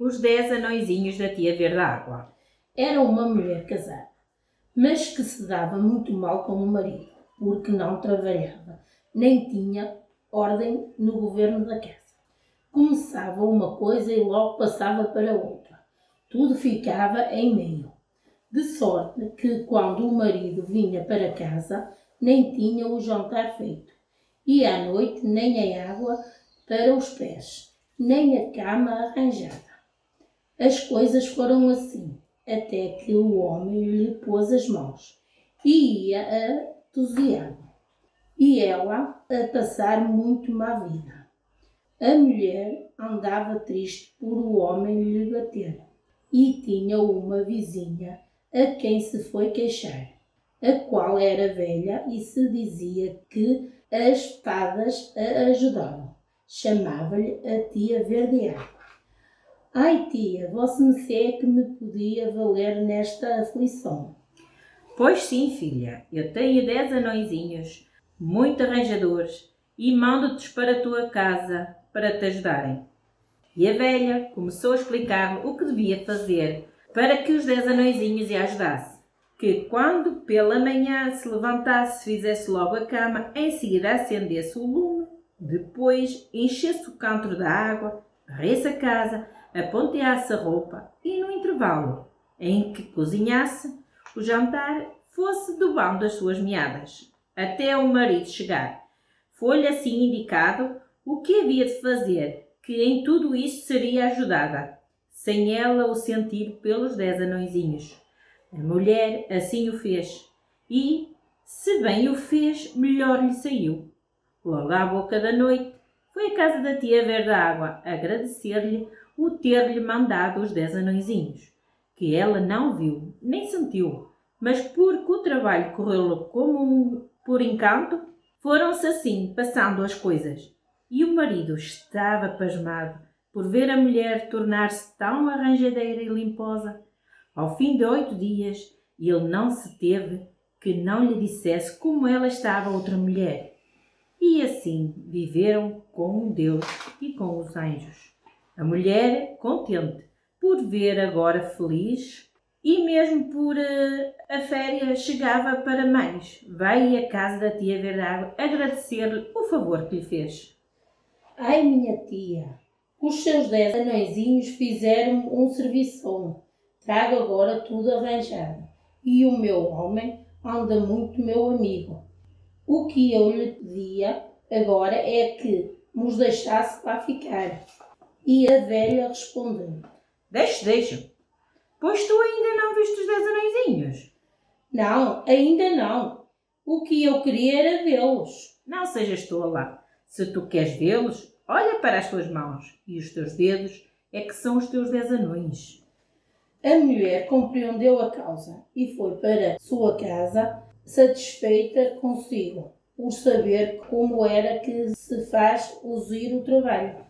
Os dez anõezinhos da tia Verde Água. Era uma mulher casada, mas que se dava muito mal com o marido, porque não trabalhava, nem tinha ordem no governo da casa. Começava uma coisa e logo passava para outra. Tudo ficava em meio. De sorte que, quando o marido vinha para casa, nem tinha o jantar feito, e à noite nem a água para os pés, nem a cama arranjada. As coisas foram assim, até que o homem lhe pôs as mãos e ia a tuziar, e ela a passar muito má vida. A mulher andava triste por o homem lhe bater, e tinha uma vizinha a quem se foi queixar, a qual era velha e se dizia que as fadas a ajudavam. Chamava-lhe a tia Verde Água. Ai, tia, mercê é que me podia valer nesta aflição. Pois sim, filha, eu tenho dez anõezinhos, muito arranjadores, e mando-te para a tua casa para te ajudarem. E a velha começou a explicar-lhe o que devia fazer para que os dez anõezinhos lhe ajudassem. Que quando pela manhã se levantasse, fizesse logo a cama, em seguida acendesse o lume, depois enchesse o cantro da água, varresse a casa, aponteasse a roupa e no intervalo em que cozinhasse, o jantar fosse do vão das suas meadas, até o marido chegar. Foi-lhe assim indicado o que havia de fazer, que em tudo isto seria ajudada, sem ela o sentir pelos dez anõezinhos. A mulher assim o fez, e, se bem o fez, melhor lhe saiu. Logo à boca da noite, foi à casa da tia Verde Água agradecer-lhe o ter-lhe mandado os dez anõezinhos, que ela não viu nem sentiu, mas porque o trabalho correu-lhe como um por encanto, foram-se assim passando as coisas. E o marido estava pasmado por ver a mulher tornar-se tão arranjadeira e limposa. Ao fim de oito dias, ele não se teve que não lhe dissesse como ela estava outra mulher. E assim viveram com Deus e com os anjos. A mulher contente por ver agora feliz e mesmo por uh, a férias chegava para mais. Vai à casa da tia Verdago agradecer-lhe o favor que lhe fez. Ai, minha tia, os seus dez anõezinhos fizeram um serviço. Trago agora tudo arranjado. E o meu homem anda muito meu amigo. O que eu lhe pedia agora é que nos deixasse lá ficar. E a velha respondeu: Deixe, deixe. Pois tu ainda não viste os dez anõezinhos? Não, ainda não. O que eu queria era vê-los. Não sejas tola. Se tu queres vê-los, olha para as tuas mãos e os teus dedos é que são os teus dez anões. A mulher compreendeu a causa e foi para sua casa satisfeita consigo, por saber como era que se faz usir o trabalho.